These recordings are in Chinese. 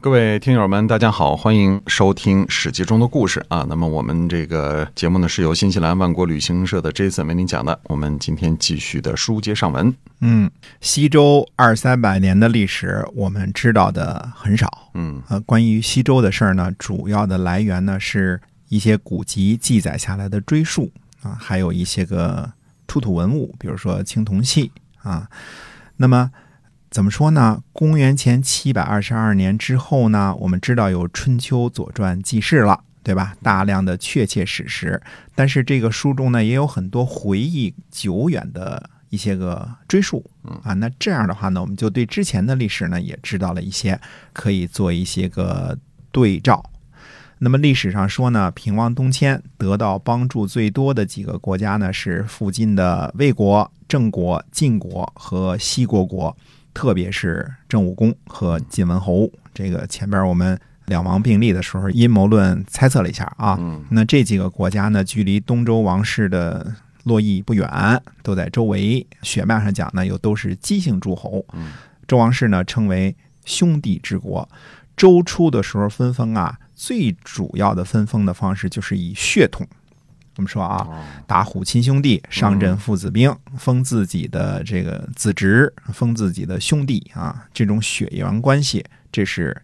各位听友们，大家好，欢迎收听《史记》中的故事啊。那么我们这个节目呢，是由新西兰万国旅行社的 Jason 为您讲的。我们今天继续的书接上文。嗯，西周二三百年的历史，我们知道的很少。嗯呃，关于西周的事儿呢，主要的来源呢是一些古籍记载下来的追溯啊，还有一些个出土文物，比如说青铜器啊。那么怎么说呢？公元前七百二十二年之后呢，我们知道有《春秋》《左传》记事了，对吧？大量的确切史实，但是这个书中呢，也有很多回忆久远的一些个追溯啊。那这样的话呢，我们就对之前的历史呢也知道了一些，可以做一些个对照。那么历史上说呢，平王东迁得到帮助最多的几个国家呢，是附近的魏国、郑国、晋国和西国国，特别是郑武公和晋文侯。这个前边我们两王并立的时候，阴谋论猜测了一下啊。嗯那这几个国家呢，距离东周王室的洛邑不远，都在周围。血脉上讲呢，又都是姬姓诸侯。嗯周王室呢，称为兄弟之国。周初的时候分封啊，最主要的分封的方式就是以血统。我们说啊，哦打虎亲兄弟，上阵父子兵，封自己的这个子侄，封自己的兄弟啊，这种血缘关系，这是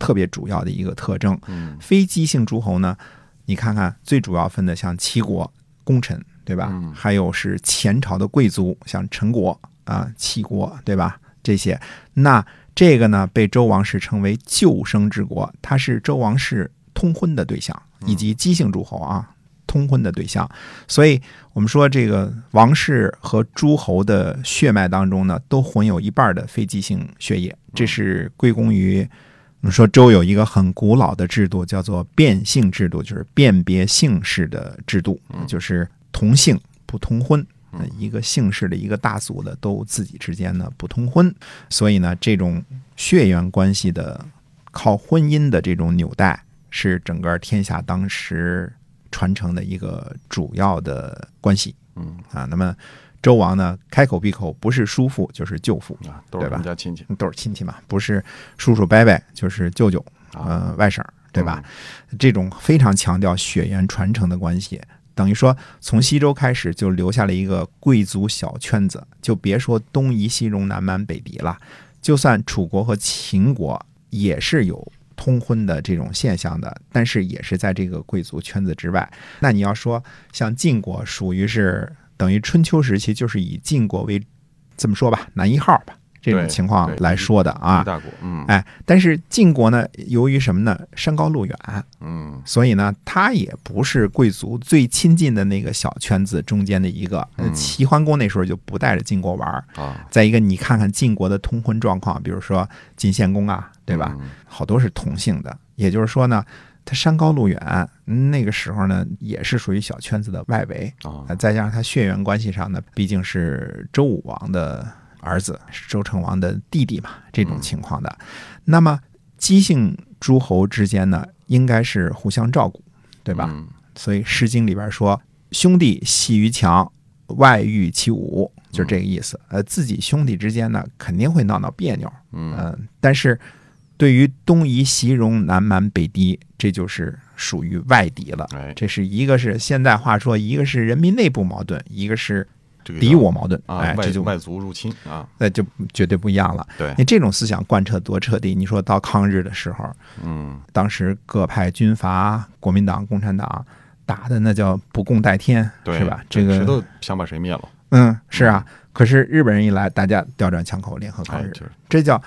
特别主要的一个特征。嗯非姬姓诸侯呢，你看看最主要分的像齐国功臣，对吧？嗯还有是前朝的贵族，像陈国啊、齐国，对吧？这些，那这个呢，被周王室称为救生之国，它是周王室通婚的对象，以及姬姓诸侯啊。通婚的对象，所以我们说这个王室和诸侯的血脉当中呢，都混有一半的非姬姓血液，这是归功于我们说周有一个很古老的制度，叫做变姓制度，就是辨别姓氏的制度，就是同姓不通婚。呃一个姓氏的一个大族的都自己之间呢不通婚，所以呢，这种血缘关系的靠婚姻的这种纽带，是整个天下当时传承的一个主要的关系嗯啊。那么周王呢，开口闭口不是叔父就是舅父，啊，都是对吧我们家亲戚都是亲戚嘛，不是叔叔伯伯就是舅舅，啊，呃，外甥，对吧？这种非常强调血缘传承的关系，等于说从西周开始就留下了一个贵族小圈子，就别说东夷、西戎、南蛮、北狄了，就算楚国和秦国也是有。通婚的这种现象的，但是也是在这个贵族圈子之外。那你要说像晋国，属于是等于春秋时期，就是以晋国为这么说吧，男一号吧，这种情况来说的啊一。大国，嗯哎，但是晋国呢，由于什么呢？山高路远，嗯所以呢，他也不是贵族最亲近的那个小圈子中间的一个。齐桓公那时候就不带着晋国玩儿。啊，再一个，你看看晋国的通婚状况，比如说晋献公啊，对吧？嗯？好多是同姓的，也就是说呢，他山高路远，那个时候呢，也是属于小圈子的外围。啊呃，再加上他血缘关系上呢，毕竟是周武王的儿子，是周成王的弟弟嘛，这种情况的。那么姬姓诸侯之间呢，应该是互相照顾，对吧？嗯所以《诗经》里边说：“兄弟戏于墙，外御其侮”，就是这个意思。呃，自己兄弟之间呢，肯定会闹闹别扭。嗯嗯、但是对于东夷、西戎、南蛮、北狄，这就是属于外敌了。哎，这是一个是现代话说，一个是人民内部矛盾，一个是这个敌我矛盾。啊，哎，这就外外族入侵啊，那就绝对不一样了。对，你这种思想贯彻多彻底？你说到抗日的时候，嗯当时各派军阀，国民党、共产党打的那叫不共戴天，是吧？这个谁都想把谁灭了，嗯是啊。可是日本人一来，大家调转枪口，联合抗哎，日，就是这叫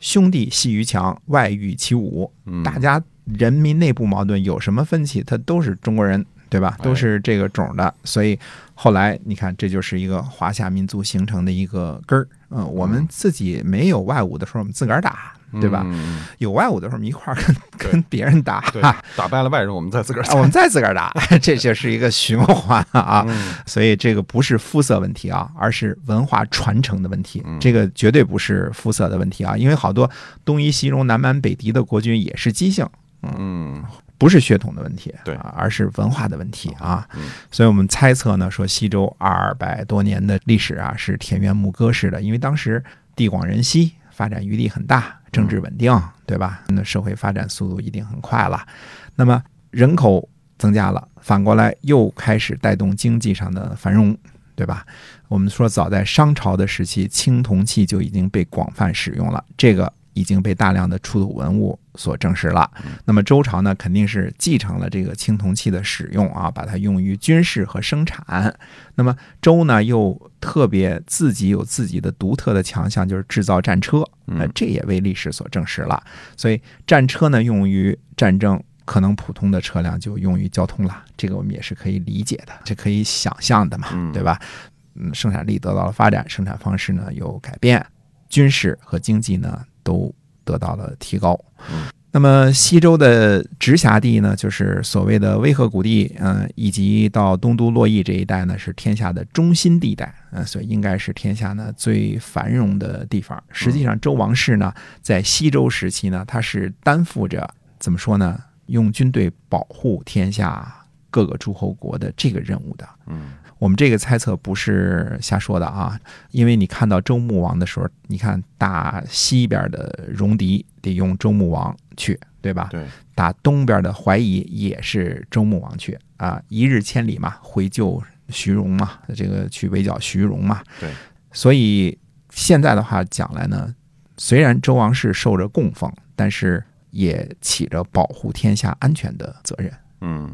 兄弟戏于墙，外御其侮。嗯，大家人民内部矛盾有什么分歧，他都是中国人，对吧？哎都是这个种的，所以后来你看，这就是一个华夏民族形成的一个根儿。嗯，我们自己没有外侮的时候，我们自个儿打，对吧？嗯，嗯有外侮的时候，我们一块儿跟跟别人打，对啊，打败了外人，我们再自个儿我们再自个儿打，这就是一个循环啊。嗯所以这个不是肤色问题啊，而是文化传承的问题嗯。这个绝对不是肤色的问题啊，因为好多东夷、西戎、南蛮、北狄的国君也是姬姓。不是血统的问题，对啊，而是文化的问题啊。嗯所以我们猜测呢，说西周二百多年的历史啊，是田园牧歌式的，因为当时地广人稀，发展余地很大，政治稳定，对吧？那社会发展速度一定很快了。那么人口增加了，反过来又开始带动经济上的繁荣，对吧？我们说，早在商朝的时期，青铜器就已经被广泛使用了，这个已经被大量的出土文物所证实了。那么周朝呢，肯定是继承了这个青铜器的使用啊，把它用于军事和生产。那么周呢，又特别自己有自己的独特的强项，就是制造战车，那，这也为历史所证实了。所以战车呢，用于战争。可能普通的车辆就用于交通了，这个我们也是可以理解的，这可以想象的嘛，嗯对吧？嗯，生产力得到了发展，生产方式呢有改变，军事和经济呢都得到了提高。嗯那么西周的直辖地呢，就是所谓的渭河谷地，嗯、以及到东都洛邑这一带呢，是天下的中心地带，嗯、所以应该是天下呢最繁荣的地方。实际上，周王室呢，在西周时期呢，它是担负着怎么说呢，用军队保护天下各个诸侯国的这个任务的。嗯我们这个猜测不是瞎说的啊，因为你看到周穆王的时候，你看打西边的戎狄得用周穆王去，对吧？对，打东边的怀疑也是周穆王去啊，一日千里嘛，回救徐荣嘛，这个去围剿徐荣嘛。对，所以现在的话讲来呢，虽然周王室受着供奉，但是也起着保护天下安全的责任。嗯，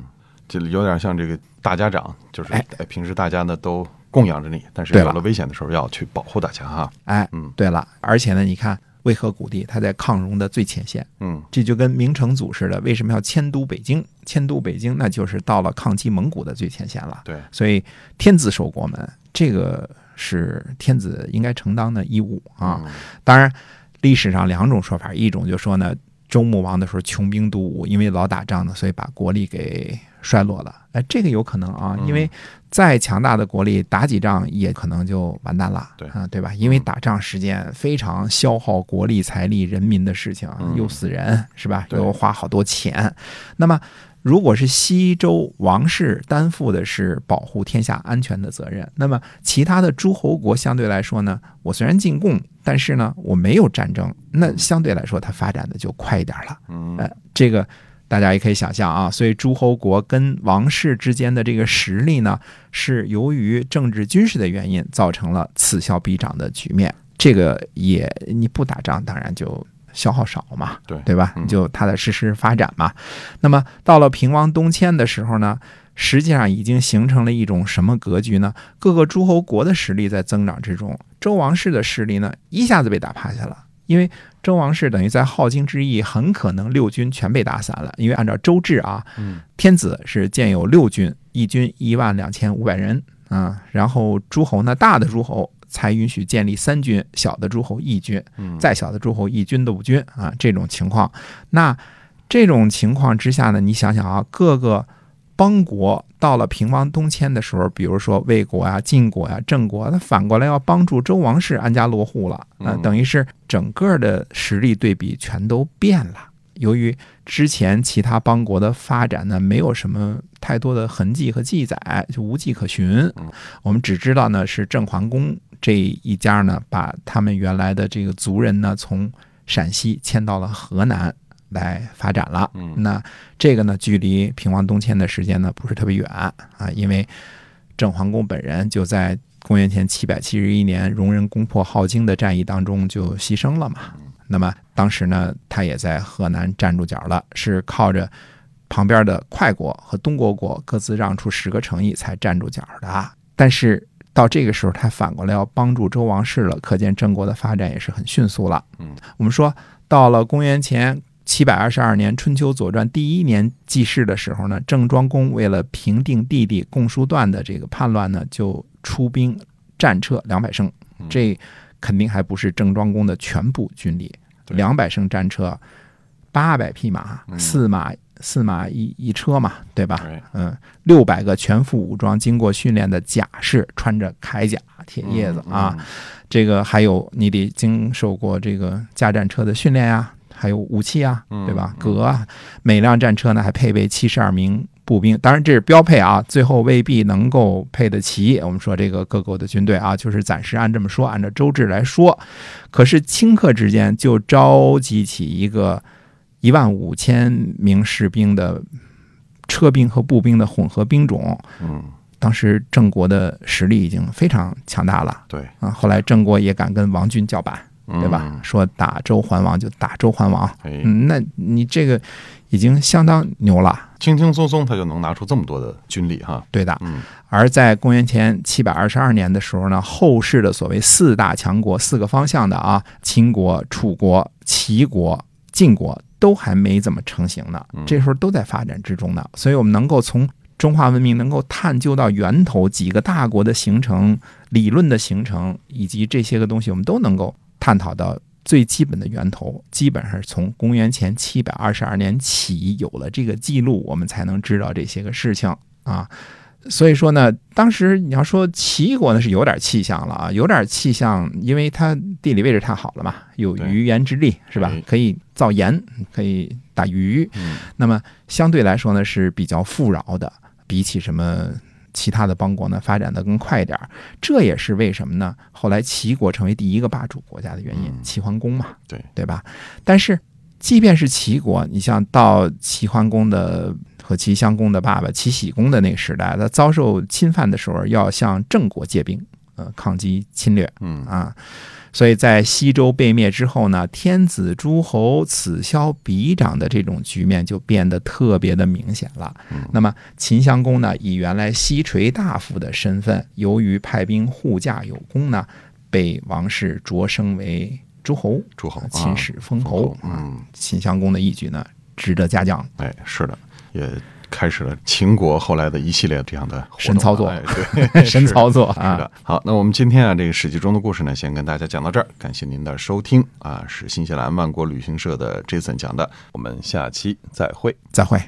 就有点像这个大家长，就是哎哎平时大家呢都供养着你，但是有了危险的时候要去保护大家哈。哎，嗯对了，而且呢，你看渭河谷地，它在抗戎的最前线，嗯这就跟明成祖似的，为什么要迁都北京？迁都北京，那就是到了抗击蒙古的最前线了。对，所以天子守国门，这个是天子应该承担的义务啊。嗯当然，历史上两种说法，一种就说呢，周穆王的时候穷兵黩武，因为老打仗呢，所以把国力给衰落了。哎，这个有可能啊，嗯因为再强大的国力，打几仗也可能就完蛋了，对啊，对吧？因为打仗是件非常消耗国力、财力、人民的事情又死人是吧？又花好多钱。那么，如果是西周王室担负的是保护天下安全的责任，那么其他的诸侯国相对来说呢，我虽然进贡，但是呢，我没有战争，那相对来说它发展的就快一点了。嗯呃，这个大家也可以想象啊，所以诸侯国跟王室之间的这个实力呢，是由于政治军事的原因造成了此消彼长的局面。这个也你不打仗，当然就消耗少嘛，对对吧？嗯你就踏踏实实发展嘛。那么到了平王东迁的时候呢，实际上已经形成了一种什么格局呢？各个诸侯国的实力在增长之中，周王室的势力呢一下子被打趴下了，因为周王室等于在镐京之役很可能六军全被打散了，因为按照周制啊，嗯。天子是建有六军，一军一万两千五百人啊，然后诸侯呢，大的诸侯才允许建立三军，小的诸侯一军，嗯，再小的诸侯一军都不军啊，这种情况，那这种情况之下呢，你想想啊，各个邦国到了平王东迁的时候，比如说魏国呀、晋国呀、郑国，他反过来要帮助周王室安家落户了，呃，嗯等于是整个的实力对比全都变了。由于之前其他邦国的发展呢，没有什么太多的痕迹和记载，就无迹可寻嗯。我们只知道呢，是郑桓公这一家呢，把他们原来的这个族人呢，从陕西迁到了河南来发展了。嗯那这个呢，距离平王东迁的时间呢，不是特别远啊，因为郑桓公本人就在公元前七百七十一年戎人攻破镐京的战役当中就牺牲了嘛。那么当时呢，他也在河南站住脚了，是靠着旁边的快国和东国国各自让出十个城邑才站住脚的。但是到这个时候，他反过来要帮助周王室了，可见郑国的发展也是很迅速了。嗯，我们说到了公元前七百二十二年春秋左传第一年记事的时候呢，郑庄公为了平定弟弟共叔段的这个叛乱呢，就出兵战车两百乘嗯，这肯定还不是郑庄公的全部军力，两百乘战车，八百匹马，嗯。四马四马一一车嘛，对吧？嗯，六百个全副武装、经过训练的甲士，穿着铠甲、铁叶子啊，嗯，这个还有你得经受过这个驾战车的训练呀、还有武器啊，嗯对吧？革啊，每辆战车呢还配备七十二名步兵，当然这是标配啊，最后未必能够配得齐。我们说这个各国的军队啊，就是暂时按这么说，按照周制来说，可是顷刻之间就召集起一个一万五千名士兵的车兵和步兵的混合兵种。嗯，当时郑国的实力已经非常强大了对，啊，后来郑国也敢跟王军叫板，对吧？嗯？说打周桓王就打周桓王，那你这个已经相当牛了，轻轻松松他就能拿出这么多的军力哈。对的。嗯而在公元前七百二十二年的时候呢，后世的所谓四大强国，四个方向的啊，秦国、楚国、齐国、晋国都还没怎么成型呢嗯，这时候都在发展之中呢。所以我们能够从中华文明能够探究到源头，几个大国的形成、理论的形成，以及这些个东西，我们都能够探讨到最基本的源头，基本上是从公元前七百二十二年起有了这个记录，我们才能知道这些个事情啊。所以说呢，当时你要说齐国呢是有点气象了啊，有点气象，因为它地理位置太好了嘛，有鱼盐之利，是吧哎？可以造盐，可以打鱼，嗯那么相对来说呢是比较富饶的，比起什么其他的邦国呢发展的更快一点。这也是为什么呢？后来齐国成为第一个霸主国家的原因嗯，齐桓公嘛，对对吧？但是即便是齐国，你像到齐桓公的和齐襄公的爸爸齐僖公的那个时代，他遭受侵犯的时候，要向郑国借兵，呃，抗击侵略。嗯啊。所以在西周被灭之后呢，天子诸侯此消彼长的这种局面就变得特别的明显了。嗯那么秦襄公呢，以原来西垂大夫的身份，由于派兵护驾有功呢，被王室擢升为诸侯，诸侯啊秦始封侯。啊嗯，秦襄公的义举呢，值得嘉奖。哎，是的，也开始了秦国后来的一系列这样的神操作哎对，神操作啊！是的，好，那我们今天啊，这个《史记》中的故事呢，先跟大家讲到这儿，感谢您的收听啊，是新西兰万国旅行社的 Jason 讲的，我们下期再会。再会。